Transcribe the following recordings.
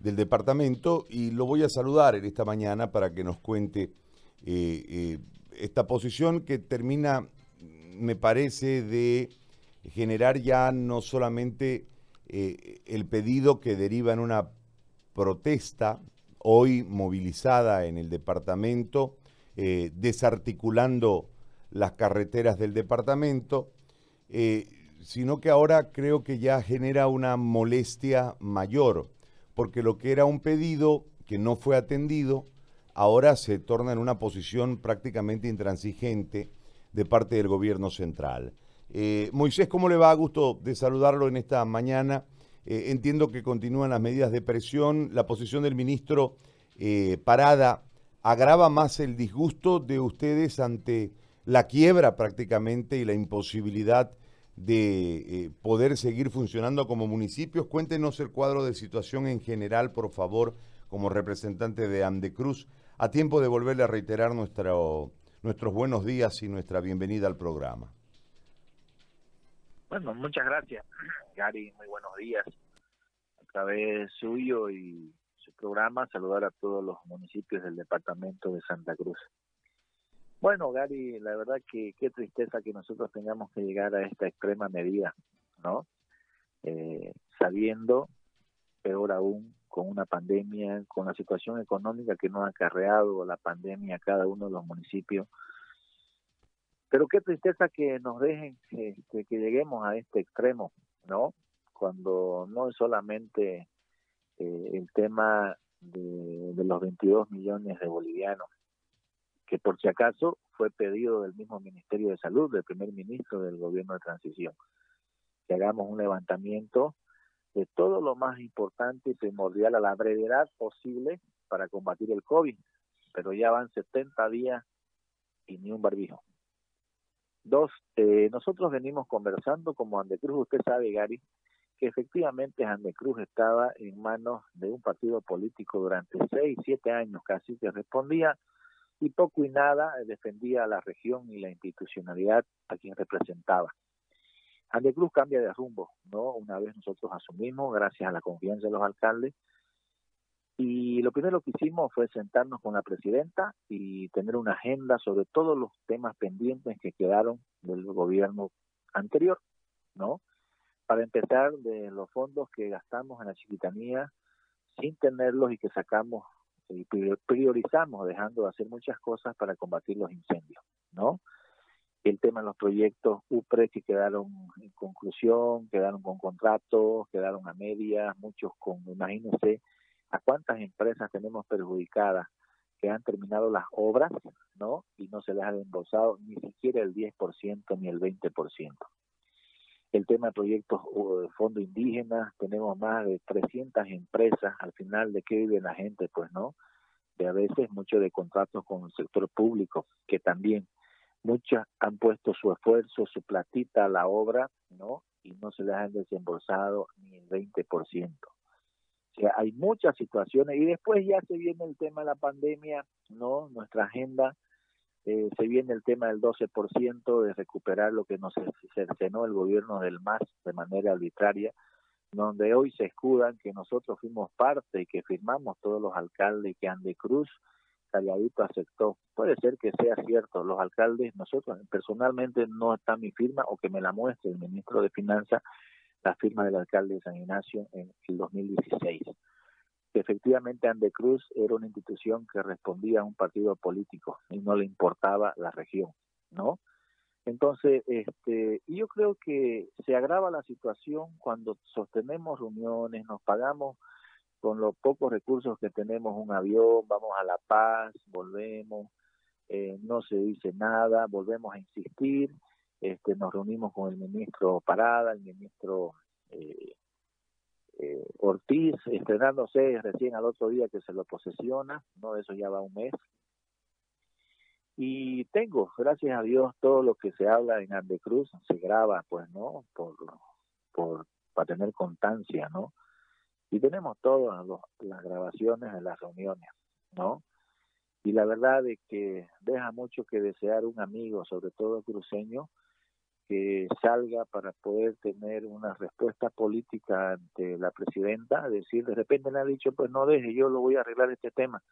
del departamento y lo voy a saludar en esta mañana para que nos cuente eh, eh, esta posición que termina, me parece, de generar ya no solamente eh, el pedido que deriva en una protesta hoy movilizada en el departamento, desarticulando las carreteras del departamento, sino que ahora creo que ya genera una molestia mayor porque lo que era un pedido que no fue atendido, ahora se torna en una posición prácticamente intransigente de parte del gobierno central. Eh, Moisés, ¿cómo le va? Gusto de saludarlo en esta mañana. Eh, entiendo que continúan las medidas de presión. La posición del ministro eh, Parada agrava más el disgusto de ustedes ante la quiebra prácticamente y la imposibilidad de eh, poder seguir funcionando como municipios. Cuéntenos el cuadro de situación en general, por favor, como representante de Andecruz, a tiempo de volverle a reiterar nuestro, nuestros buenos días y nuestra bienvenida al programa. Bueno, muchas gracias, Gary. Muy buenos días. A través suyo y su programa, saludar a todos los municipios del departamento de Santa Cruz. Bueno, Gary, la verdad que qué tristeza que nosotros tengamos que llegar a esta extrema medida, ¿no? Eh, sabiendo, peor aún, con una pandemia, con la situación económica que nos ha acarreado la pandemia a cada uno de los municipios. Pero qué tristeza que nos dejen este, que lleguemos a este extremo, ¿no? Cuando no es solamente eh, el tema de, de los 22 millones de bolivianos, que por si acaso fue pedido del mismo Ministerio de Salud, del primer ministro del gobierno de transición, que hagamos un levantamiento de todo lo más importante y primordial a la brevedad posible para combatir el COVID, pero ya van 70 días y ni un barbijo. Dos, eh, nosotros venimos conversando como Andecruz, usted sabe, Gary, que efectivamente Andecruz estaba en manos de un partido político durante seis, siete años casi, que respondía y poco y nada defendía a la región y la institucionalidad a quien representaba. Andecruz cambia de rumbo, ¿no? Una vez nosotros asumimos, gracias a la confianza de los alcaldes, y lo primero que hicimos fue sentarnos con la presidenta y tener una agenda sobre todos los temas pendientes que quedaron del gobierno anterior, ¿no? Para empezar de los fondos que gastamos en la chiquitanía sin tenerlos y que sacamos y priorizamos dejando de hacer muchas cosas para combatir los incendios, ¿no? El tema de los proyectos UPRE que quedaron en conclusión, quedaron con contratos, quedaron a medias, muchos con, imagínense, a cuántas empresas tenemos perjudicadas que han terminado las obras, ¿no? Y no se les ha embolsado ni siquiera el 10% ni el 20% el tema de proyectos de fondo indígena, tenemos más de 300 empresas, al final de qué vive la gente, pues no, de a veces mucho de contratos con el sector público, que también muchas han puesto su esfuerzo, su platita a la obra, ¿no? Y no se les han desembolsado ni el 20%. O sea, hay muchas situaciones y después ya se viene el tema de la pandemia, ¿no? Nuestra agenda eh, se viene el tema del 12% de recuperar lo que nos cercenó el gobierno del MAS de manera arbitraria, donde hoy se escudan que nosotros fuimos parte y que firmamos todos los alcaldes que Andecruz calladito aceptó. Puede ser que sea cierto, los alcaldes, nosotros personalmente no está mi firma o que me la muestre el ministro de Finanzas, la firma del alcalde de San Ignacio en el 2016 efectivamente Andecruz era una institución que respondía a un partido político y no le importaba la región, ¿no? Entonces, este, yo creo que se agrava la situación cuando sostenemos reuniones, nos pagamos con los pocos recursos que tenemos un avión, vamos a La Paz, volvemos, eh, no se dice nada, volvemos a insistir, este, nos reunimos con el ministro Parada, el ministro eh, eh, Ortiz estrenándose recién al otro día que se lo posesiona, no eso ya va un mes. Y tengo, gracias a Dios, todo lo que se habla en Andecruz se graba, pues, ¿no? Por, por, para tener constancia, ¿no? Y tenemos todas las grabaciones de las reuniones, ¿no? Y la verdad es que deja mucho que desear un amigo, sobre todo cruceño, que salga para poder tener una respuesta política ante la presidenta, decir, de repente le ha dicho, pues no deje, yo lo voy a arreglar este tema.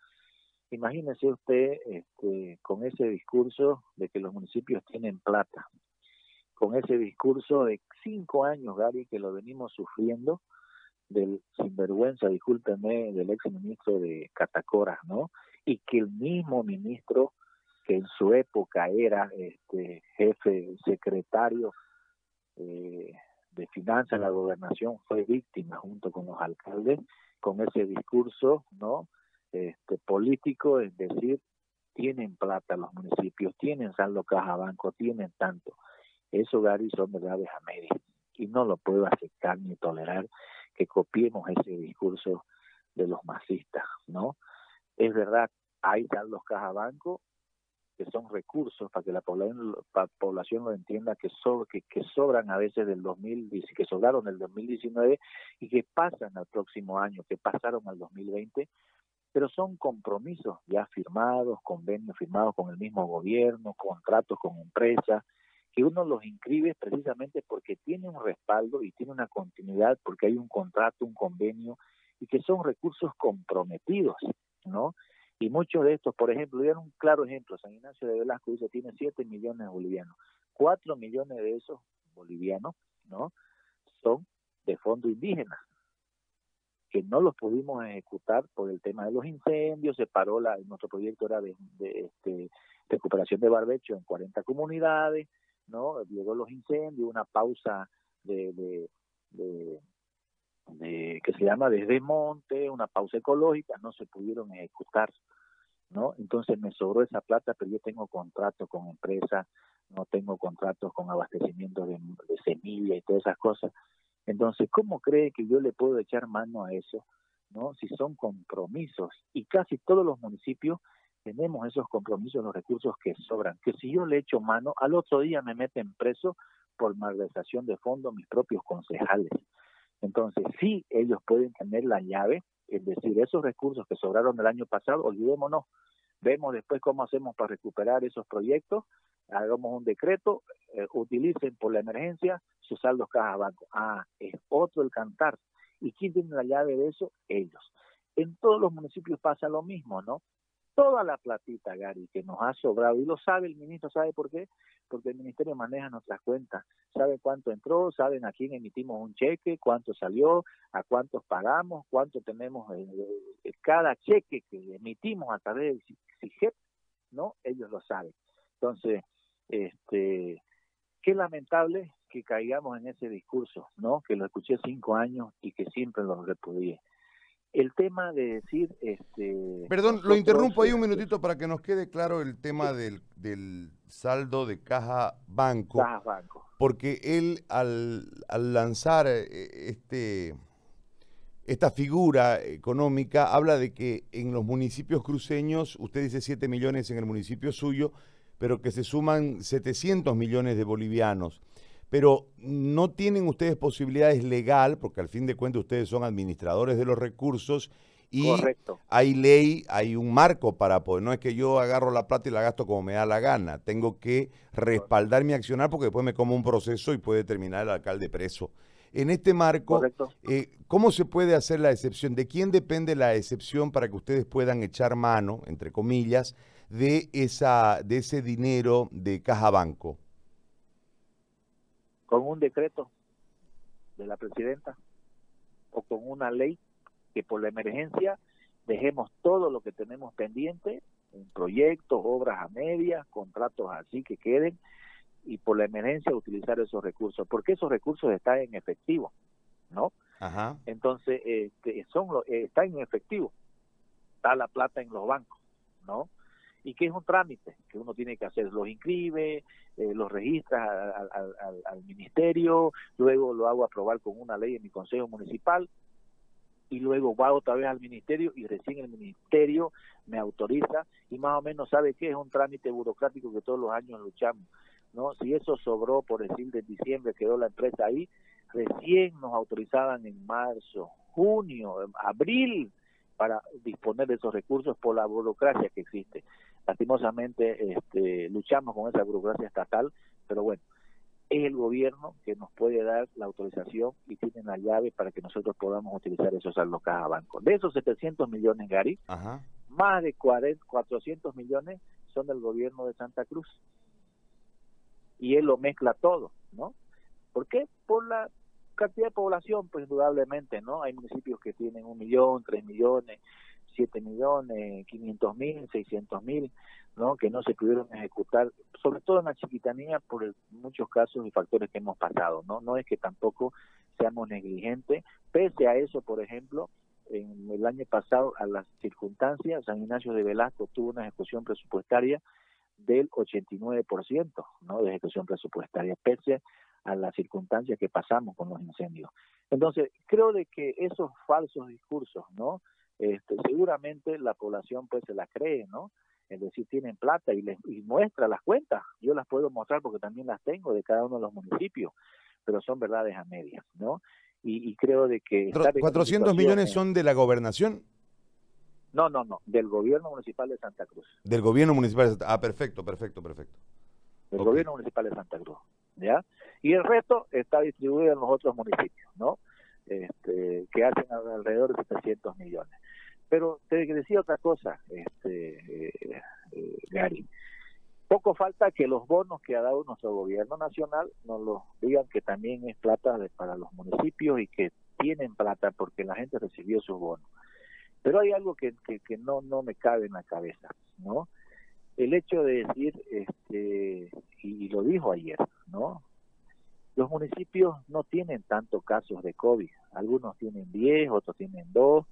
Imagínese usted este, con ese discurso de que los municipios tienen plata, con ese discurso de cinco años, Gary, que lo venimos sufriendo, del sinvergüenza, discúlpeme, del ex ministro de Catacora, ¿no? Y que el mismo ministro que en su época era este jefe secretario eh, de finanzas de la gobernación fue víctima junto con los alcaldes con ese discurso no este político es decir tienen plata los municipios tienen saldo caja banco tienen tanto. Eso Gary son verdades a media y no lo puedo aceptar ni tolerar que copiemos ese discurso de los masistas no es verdad hay saldos caja banco que son recursos para que la población, población lo entienda que, que, que, sobran a veces del 2010, que sobraron del 2019 y que pasan al próximo año, que pasaron al 2020, pero son compromisos ya firmados, convenios firmados con el mismo gobierno, contratos con empresas, que uno los inscribe precisamente porque tiene un respaldo y tiene una continuidad, porque hay un contrato, un convenio, y que son recursos comprometidos, ¿no? Y muchos de estos, por ejemplo, dieron un claro ejemplo, San Ignacio de Velasco dice tiene 7 millones de bolivianos. 4 millones de esos bolivianos, ¿no? Son de fondo indígena, que no los pudimos ejecutar por el tema de los incendios, se paró la, nuestro proyecto era de, este, recuperación de barbecho en 40 comunidades, ¿no? Llegó los incendios, una pausa de, de, de de, que se llama desde monte, una pausa ecológica, no se pudieron ejecutar, ¿no? Entonces me sobró esa plata, pero yo tengo contratos con empresas, no tengo contratos con abastecimiento de, de semilla y todas esas cosas. Entonces, ¿cómo cree que yo le puedo echar mano a eso? ¿No? Si son compromisos y casi todos los municipios tenemos esos compromisos, los recursos que sobran, que si yo le echo mano, al otro día me meten preso por malversación de fondos mis propios concejales. Entonces, sí, ellos pueden tener la llave, es decir, esos recursos que sobraron el año pasado, olvidémonos, vemos después cómo hacemos para recuperar esos proyectos, hagamos un decreto, eh, utilicen por la emergencia sus saldos caja banco. Ah, es otro el cantar. ¿Y quién tiene la llave de eso? Ellos. En todos los municipios pasa lo mismo, ¿no? Toda la platita, Gary, que nos ha sobrado, y lo sabe el ministro, ¿sabe por qué? Porque el ministerio maneja nuestras cuentas, sabe cuánto entró, saben a quién emitimos un cheque, cuánto salió, a cuántos pagamos, cuánto tenemos, eh, eh, cada cheque que emitimos a través del CIGEP, ¿no? Ellos lo saben. Entonces, este, qué lamentable que caigamos en ese discurso, ¿no? Que lo escuché cinco años y que siempre lo repudié el tema de decir este perdón lo interrumpo ahí un este, minutito para que nos quede claro el tema del, del saldo de caja banco caja banco. porque él al, al lanzar eh, este esta figura económica habla de que en los municipios cruceños usted dice 7 millones en el municipio suyo pero que se suman 700 millones de bolivianos pero no tienen ustedes posibilidades legal, porque al fin de cuentas ustedes son administradores de los recursos y hay ley, hay un marco para poder, no es que yo agarro la plata y la gasto como me da la gana, tengo que respaldar mi accionar porque después me como un proceso y puede terminar el alcalde preso. En este marco, eh, ¿cómo se puede hacer la excepción? ¿De quién depende la excepción para que ustedes puedan echar mano, entre comillas, de, esa, de ese dinero de caja banco? Con un decreto de la presidenta o con una ley que por la emergencia dejemos todo lo que tenemos pendiente, en proyectos, obras a medias, contratos así que queden, y por la emergencia utilizar esos recursos, porque esos recursos están en efectivo, ¿no? Ajá. Entonces, este, son eh, está en efectivo, está la plata en los bancos, ¿no? Y que es un trámite que uno tiene que hacer, los inscribe, eh, los registra al, ministerio, luego lo hago aprobar con una ley en mi consejo municipal y luego va otra vez al ministerio y recién el ministerio me autoriza y más o menos sabe que es un trámite burocrático que todos los años luchamos. ¿no? Si eso sobró, por decir, de diciembre quedó la empresa ahí, recién nos autorizaban en marzo, junio, abril para disponer de esos recursos por la burocracia que existe lastimosamente este, luchamos con esa burocracia estatal, pero bueno, es el gobierno que nos puede dar la autorización y tiene la llave para que nosotros podamos utilizar esos saldos caja banco. De esos 700 millones, Gary, más de 40, 400 millones son del gobierno de Santa Cruz. Y él lo mezcla todo, ¿no? ¿Por qué? Por la cantidad de población, pues indudablemente, ¿no? Hay municipios que tienen un millón, tres millones, siete millones, quinientos mil, seiscientos mil, ¿no? Que no se pudieron ejecutar, sobre todo en la chiquitanía, por muchos casos y factores que hemos pasado, ¿no? No es que tampoco seamos negligentes, pese a eso, por ejemplo, en el año pasado, a las circunstancias, San Ignacio de Velasco tuvo una ejecución presupuestaria del 89%, ¿no? De ejecución presupuestaria, pese a las circunstancias que pasamos con los incendios. Entonces, creo de que esos falsos discursos, ¿no? Este, seguramente la población pues se las cree, ¿no? Es decir, tienen plata y, les, y muestra las cuentas. Yo las puedo mostrar porque también las tengo de cada uno de los municipios, pero son verdades a medias, ¿no? Y, creo de que... ¿400 millones son de la gobernación? No, no, no, del gobierno municipal de Santa Cruz. Del gobierno municipal de Santa Cruz. Ah, perfecto, perfecto, perfecto. Del gobierno municipal de Santa Cruz, ¿ya? Y el resto está distribuido en los otros municipios, ¿no? Este, que hacen alrededor de 700 millones. Pero te decía otra cosa, este, eh, eh, Gary. Poco falta que los bonos que ha dado nuestro gobierno nacional nos lo digan que también es plata para los municipios y que tienen plata porque la gente recibió sus bonos. Pero hay algo que, que, no, no me cabe en la cabeza, ¿no? El hecho de decir, este, y lo dijo ayer, ¿no? Los municipios no tienen tantos casos de COVID, algunos tienen 10, otros tienen 2,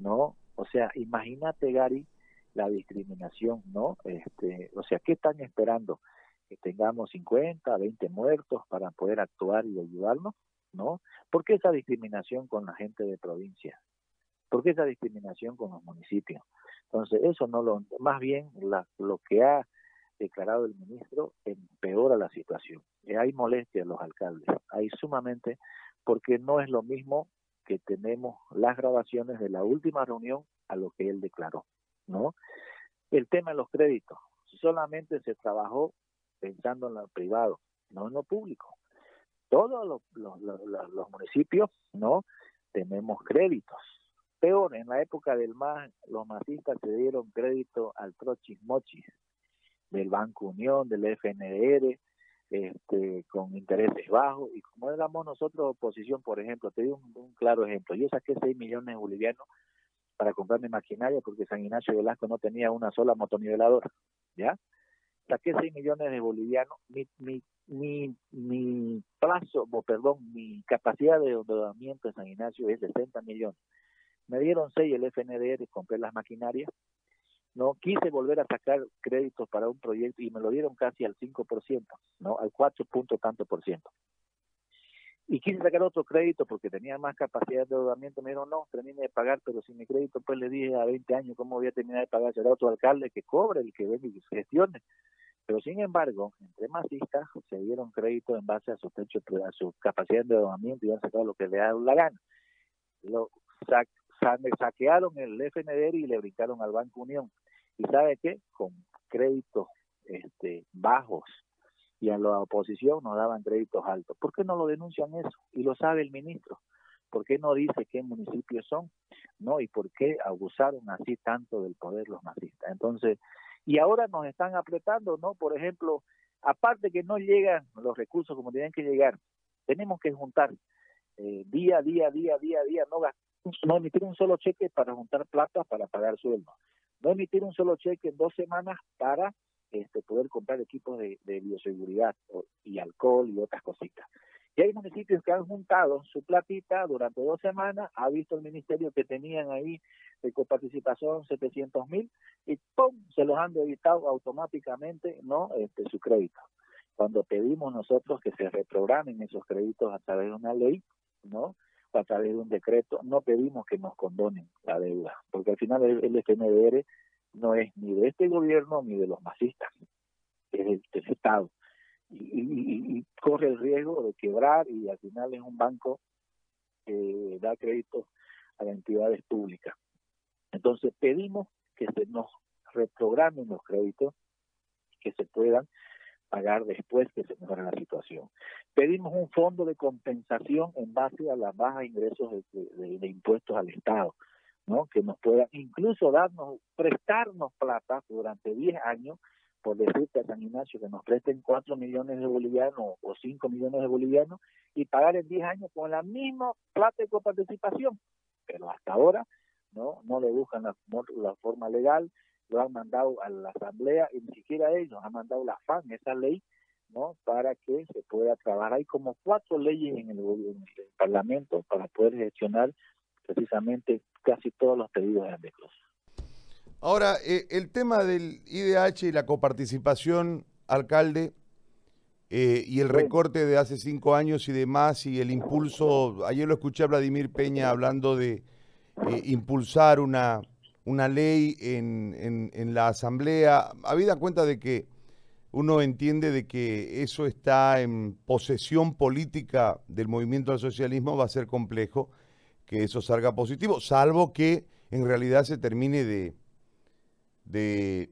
¿no? O sea, imagínate, Gary, la discriminación, ¿no? Este, o sea, ¿qué están esperando? Que tengamos 50, 20 muertos para poder actuar y ayudarnos, ¿no? ¿Por qué esa discriminación con la gente de provincia? ¿Por qué esa discriminación con los municipios? Entonces, eso no lo, más bien lo que ha declarado el ministro empeora la situación. hay molestia en los alcaldes, hay sumamente, porque no es lo mismo que tenemos las grabaciones de la última reunión a lo que él declaró, ¿no? El tema de los créditos, solamente se trabajó pensando en lo privado, no en lo público. Todos los, municipios, ¿no? Tenemos créditos. Peor, en la época del MAS, los masistas se dieron crédito al trochis mochis del Banco Unión, del FNDR, este, con intereses bajos. Y como éramos nosotros oposición, por ejemplo, te doy un, claro ejemplo. Yo saqué 6 millones de bolivianos para comprar mi maquinaria porque San Ignacio Velasco no tenía una sola motoniveladora, ¿ya? Saqué 6 millones de bolivianos. Mi, mi, mi, mi plazo, o perdón, mi capacidad de endeudamiento en San Ignacio es de 60 millones. Me dieron 6 el FNDR, compré las maquinarias no quise volver a sacar créditos para un proyecto y me lo dieron casi al 5%, ¿no? Al 4 punto tanto por ciento. Y quise sacar otro crédito porque tenía más capacidad de endeudamiento. Me dijeron, no, termine de pagar, pero si mi crédito, pues le dije a 20 años, ¿cómo voy a terminar de pagar? Será otro alcalde que cobre, el que venga y gestione. Pero sin embargo, entre masistas se dieron crédito en base a su techo, a su capacidad de endeudamiento y han sacado lo que le da la gana. Lo saquearon el FNDR y le brincaron al Banco Unión. ¿Y sabe qué? Con créditos este, bajos y a la oposición nos daban créditos altos. ¿Por qué no lo denuncian eso? Y lo sabe el ministro. ¿Por qué no dice qué municipios son? ¿No? ¿Y por qué abusaron así tanto del poder los nazistas? Entonces, y ahora nos están apretando, ¿no? Por ejemplo, aparte que no llegan los recursos como tienen que llegar, tenemos que juntar eh, día, día, día, día, día, no, no emitir un solo cheque para juntar plata para pagar sueldos no emitir un solo cheque en dos semanas para este, poder comprar equipos de, bioseguridad y alcohol y otras cositas. Y hay municipios que han juntado su platita durante dos semanas, ha visto el ministerio que tenían ahí de coparticipación 700 mil y ¡pum! se los han debitado automáticamente no este, su crédito. Cuando pedimos nosotros que se reprogramen esos créditos a través de una ley, ¿no? A través de un decreto, no pedimos que nos condonen la deuda, porque al final el, FNDR no es ni de este gobierno ni de los masistas, es del, Estado. Y, corre el riesgo de quebrar y al final es un banco que da crédito a las entidades públicas. Entonces pedimos que se nos reprogramen los créditos, que se puedan pagar después que se mejore la situación. pedimos un fondo de compensación en base a las bajas ingresos de, impuestos al Estado, ¿no? Que nos pueda incluso darnos, prestarnos plata durante 10 años, por decirte a San Ignacio que nos presten 4 millones de bolivianos o 5 millones de bolivianos y pagar en 10 años con la misma plata de coparticipación. Pero hasta ahora no no le buscan la, la forma legal, lo han mandado a la Asamblea y ni siquiera ellos han mandado la FAN, esa ley ¿no? para que se pueda trabajar. Hay como cuatro leyes en el, Parlamento para poder gestionar precisamente casi todos los pedidos de Andecruz. Ahora, eh, el tema del IDH y la coparticipación, alcalde, eh, y el recorte de hace cinco años y demás, y el impulso, ayer lo escuché a Vladimir Peña hablando de eh, impulsar una, una ley en, en, la Asamblea, habida cuenta de que uno entiende de que eso está en posesión política del movimiento al socialismo, va a ser complejo que eso salga positivo, salvo que en realidad se termine de, de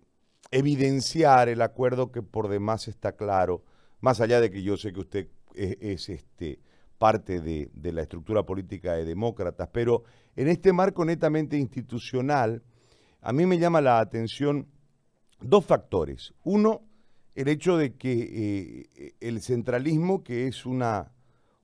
evidenciar el acuerdo que por demás está claro, más allá de que yo sé que usted es, este, parte de, de, la estructura política de demócratas, pero en este marco netamente institucional, a mí me llama la atención dos factores. Uno, el hecho de que eh, el centralismo, que es una,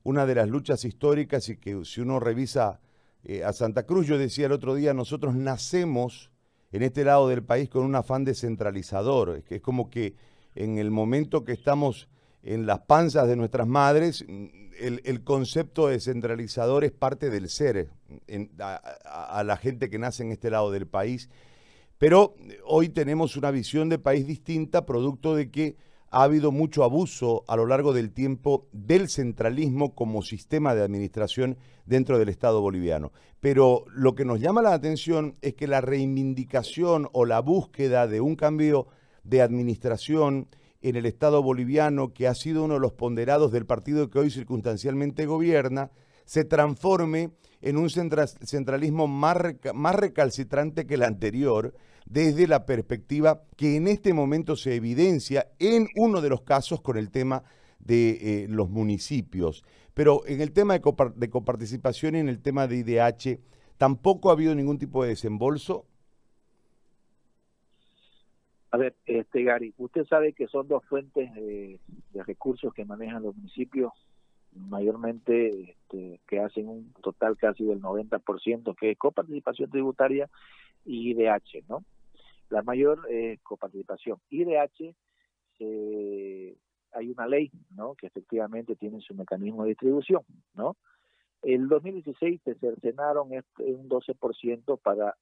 una de las luchas históricas y que si uno revisa eh, a Santa Cruz, yo decía el otro día, nosotros nacemos en este lado del país con un afán descentralizador, es, que es como que en el momento que estamos en las panzas de nuestras madres, el, concepto descentralizador es parte del ser a la gente que nace en este lado del país pero hoy tenemos una visión de país distinta, producto de que ha habido mucho abuso a lo largo del tiempo del centralismo como sistema de administración dentro del Estado boliviano. Pero lo que nos llama la atención es que la reivindicación o la búsqueda de un cambio de administración en el Estado boliviano, que ha sido uno de los ponderados del partido que hoy circunstancialmente gobierna, se transforme en un centralismo más, recalcitrante que el anterior, desde la perspectiva que en este momento se evidencia en uno de los casos con el tema de eh, los municipios. Pero en el tema de, de coparticipación y en el tema de IDH, ¿tampoco ha habido ningún tipo de desembolso? A ver, este Gary, usted sabe que son dos fuentes de, recursos que manejan los municipios, mayormente este, que hacen un total casi del 90%, que es coparticipación tributaria y IDH, ¿no? La mayor eh, coparticipación. IDH, eh, hay una ley, ¿no? Que efectivamente tiene su mecanismo de distribución, ¿no? El 2016 se cercenaron este, un 12% para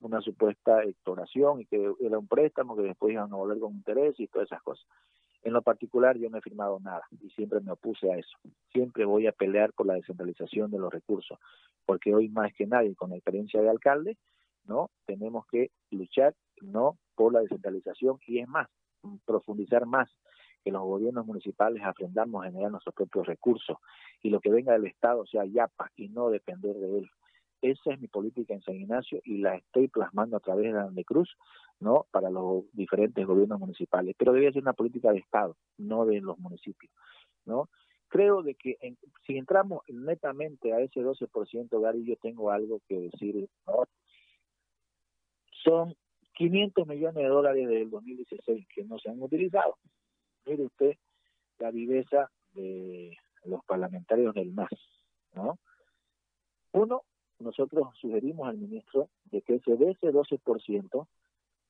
una supuesta extoración y que era un préstamo que después iban a volver con interés y todas esas cosas. En lo particular yo no he firmado nada y siempre me opuse a eso. Siempre voy a pelear por la descentralización de los recursos, porque hoy más que nadie, con la experiencia de alcalde, ¿no? Tenemos que luchar, ¿no? Por la descentralización y es más, profundizar más que los gobiernos municipales aprendamos a generar nuestros propios recursos y lo que venga del Estado sea yapa y no depender de él. Esa es mi política en San Ignacio y la estoy plasmando a través de la Cruz, ¿no? Para los diferentes gobiernos municipales. Pero debe ser una política de Estado, no de los municipios, ¿no? Creo de que si entramos netamente a ese 12%, Gary, yo tengo algo que decir. Son 500 millones de dólares del 2016 que no se han utilizado. Mire usted la viveza de los parlamentarios del MAS, ¿no? Uno, nosotros sugerimos al ministro de que se dé ese 12%,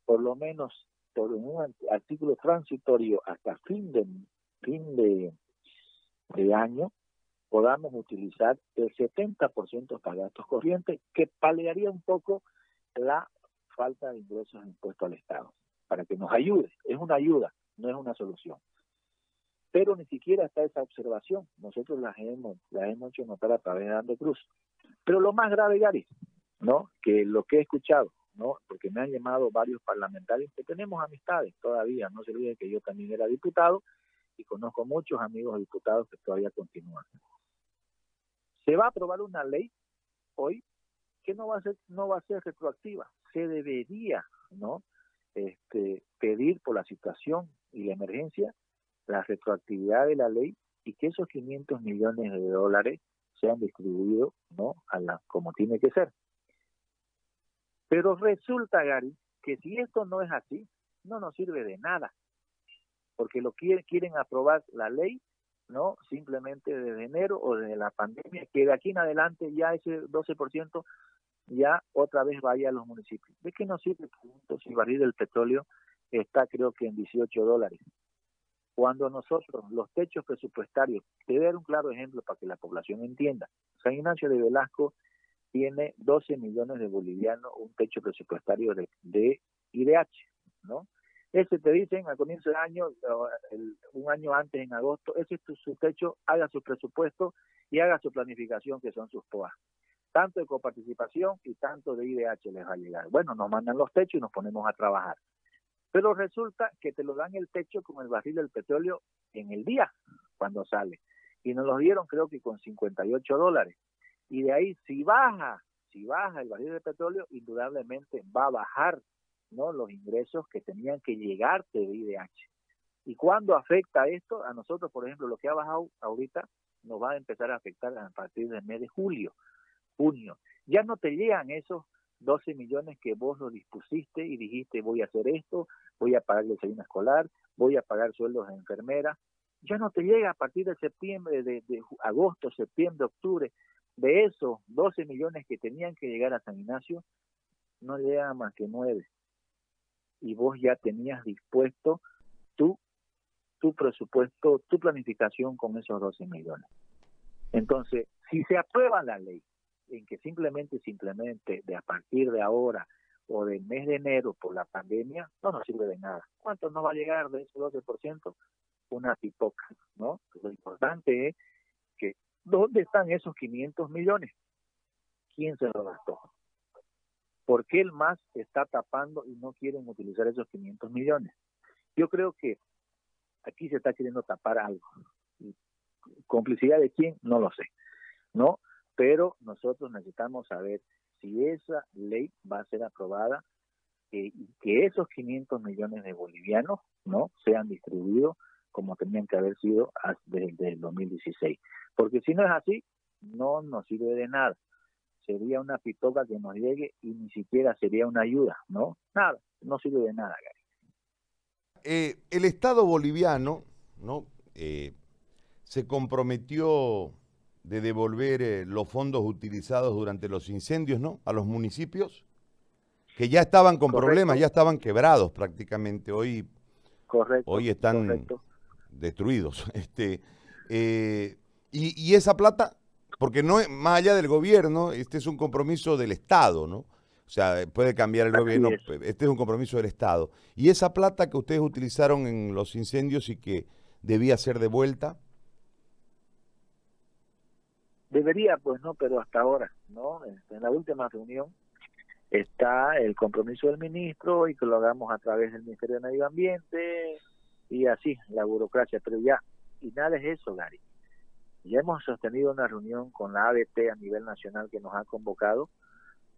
por lo menos por un artículo transitorio hasta fin de fin de, año, podamos utilizar el 70% para gastos corrientes, que paliaría un poco la falta de ingresos de impuesto al Estado, para que nos ayude. Es una ayuda, no es una solución. Pero ni siquiera está esa observación. Nosotros la hemos, la hemos hecho notar a través de Ande Cruz. Pero lo más grave, Gary, ¿no? Que lo que he escuchado, ¿no? Porque me han llamado varios parlamentarios que tenemos amistades todavía. No se olviden que yo también era diputado y conozco muchos amigos diputados que todavía continúan. Se va a aprobar una ley hoy que no va a ser no va a ser retroactiva se debería no este pedir por la situación y la emergencia la retroactividad de la ley y que esos 500 millones de dólares sean distribuidos no a la como tiene que ser. Pero resulta, Gary, que si esto no es así, no nos sirve de nada, porque lo quieren, quieren aprobar la ley, ¿no? Simplemente desde enero o desde la pandemia, que de aquí en adelante ya ese 12% ya otra vez vaya a los municipios. ¿De qué nos sirve si el barril del petróleo está creo que en 18 dólares? Cuando nosotros, los techos presupuestarios, te voy a dar un claro ejemplo para que la población entienda. San Ignacio de Velasco tiene 12 millones de bolivianos, un techo presupuestario de, de IDH, ¿no? Ese te dicen al comienzo del año, un año antes en agosto, ese es su techo, haga su presupuesto y haga su planificación, que son sus POA. Tanto de coparticipación y tanto de IDH les va a llegar. Bueno, nos mandan los techos y nos ponemos a trabajar. Pero resulta que te lo dan el techo con el barril del petróleo en el día, cuando sale. Y nos lo dieron creo que con 58 dólares. Y de ahí, si baja, si baja el barril de petróleo, indudablemente va a bajar no los ingresos que tenían que llegarte de IDH. ¿Y cuándo afecta esto? A nosotros, por ejemplo, lo que ha bajado ahorita nos va a empezar a afectar a partir del mes de julio, junio. Ya no te llegan esos 12 millones que vos lo dispusiste y dijiste voy a hacer esto, voy a pagar el desayuno escolar, voy a pagar sueldos de enfermera, ya no te llega a partir de septiembre, de, agosto, septiembre, octubre, de esos 12 millones que tenían que llegar a San Ignacio, no llegan más que 9. Y vos ya tenías dispuesto tu, tu presupuesto, tu planificación con esos 12 millones. Entonces, si se aprueba la ley, en que simplemente, simplemente de a partir de ahora o del mes de enero por la pandemia, no nos sirve de nada. ¿Cuánto nos va a llegar de ese 12%? Una pipoca, ¿no? Lo importante es que, ¿dónde están esos 500 millones? ¿Quién se los gastó? ¿Por qué el MAS está tapando y no quieren utilizar esos 500 millones? Yo creo que aquí se está queriendo tapar algo. ¿Complicidad de quién? No lo sé. ¿No? Pero nosotros necesitamos saber si esa ley va a ser aprobada eh, y que esos 500 millones de bolivianos no sean distribuidos como tenían que haber sido desde el 2016. Porque si no es así, no nos sirve de nada. Sería una pitoca que nos llegue y ni siquiera sería una ayuda, ¿no? Nada, no sirve de nada, Gary. Eh, el Estado boliviano, ¿no? Eh, se comprometió de devolver eh, los fondos utilizados durante los incendios, ¿no? A los municipios que ya estaban con problemas, ya estaban quebrados prácticamente. Hoy, hoy están destruidos. Este, eh, y, y, esa plata, porque no es más allá del gobierno, este es un compromiso del Estado, ¿no? O sea, puede cambiar el gobierno, este es un compromiso del Estado. Y esa plata que ustedes utilizaron en los incendios y que debía ser devuelta, Debería, pues no, pero hasta ahora, ¿no? Este, en la última reunión está el compromiso del ministro y que lo hagamos a través del Ministerio de Medio Ambiente y así, la burocracia, pero ya, y nada es eso, Gary. Ya hemos sostenido una reunión con la ABT a nivel nacional que nos ha convocado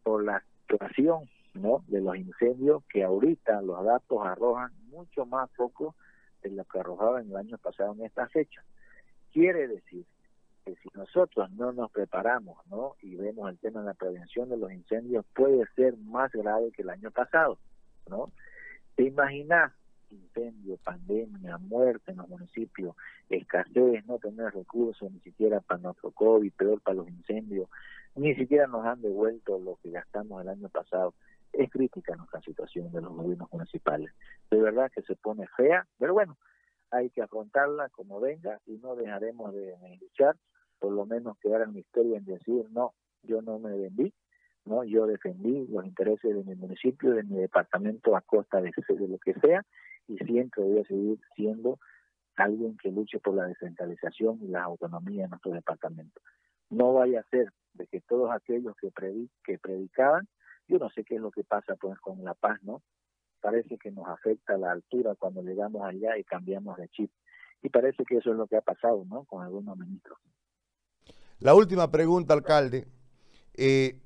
por la situación ¿no? de los incendios que ahorita los datos arrojan mucho más poco de lo que arrojaban el año pasado en esta fecha. Quiere decir que si nosotros no nos preparamos ¿no? y vemos el tema de la prevención de los incendios, puede ser más grave que el año pasado. ¿no? ¿Te imaginas incendio, pandemia, muerte en los municipios, escasez, no tener recursos ni siquiera para nuestro COVID, peor para los incendios, ni siquiera nos han devuelto lo que gastamos el año pasado. Es crítica nuestra situación de los gobiernos municipales. De verdad que se pone fea, pero bueno, hay que afrontarla como venga y no dejaremos de, luchar, por lo menos quedar en la historia en decir, no, yo no me vendí, no, yo defendí los intereses de mi municipio, de mi departamento a costa de, lo que sea y siempre voy a seguir siendo alguien que luche por la descentralización y la autonomía de nuestro departamento. No vaya a ser de que todos aquellos que, que predicaban, yo no sé qué es lo que pasa pues con la paz, ¿no? Parece que nos afecta la altura cuando llegamos allá y cambiamos de chip. Y parece que eso es lo que ha pasado, ¿no? Con algunos ministros. La última pregunta, alcalde. Eh,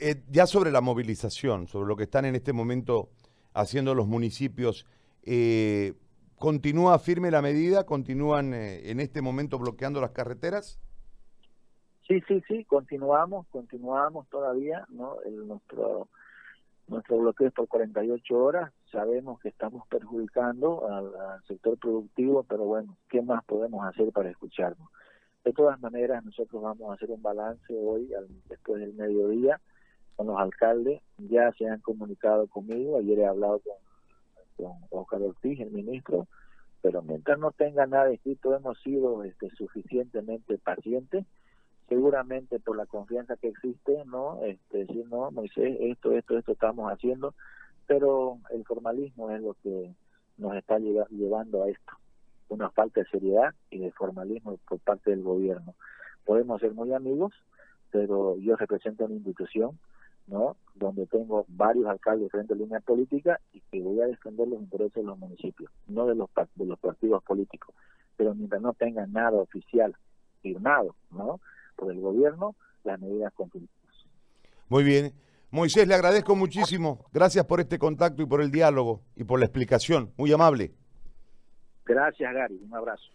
eh, ya sobre la movilización, sobre lo que están en este momento haciendo los municipios, eh, ¿Continúa firme la medida? ¿Continúan eh, en este momento bloqueando las carreteras? Sí, sí, sí, continuamos, continuamos todavía, ¿no? El, nuestro nuestro bloqueo es por 48 horas. Sabemos que estamos perjudicando al, sector productivo, pero bueno, ¿qué más podemos hacer para escucharnos? De todas maneras, nosotros vamos a hacer un balance hoy, después del mediodía, con los alcaldes. Ya se han comunicado conmigo. Ayer he hablado con, con Oscar Ortiz, el ministro, pero mientras no tenga nada escrito, hemos sido este, suficientemente pacientes seguramente por la confianza que existe, ¿no? Este, decir, no, Moisés, esto, esto, esto estamos haciendo, pero el formalismo es lo que nos está llevando a esto, una falta de seriedad y de formalismo por parte del gobierno. Podemos ser muy amigos, pero yo represento una institución, ¿no? Donde tengo varios alcaldes frente a línea política y que voy a defender los intereses de los municipios, no de los, de los partidos políticos. Pero mientras no tenga nada oficial firmado, ¿no? Por el gobierno las medidas conflictivas. Muy bien. Moisés, le agradezco muchísimo. Gracias por este contacto y por el diálogo y por la explicación. Muy amable. Gracias, Gary. Un abrazo.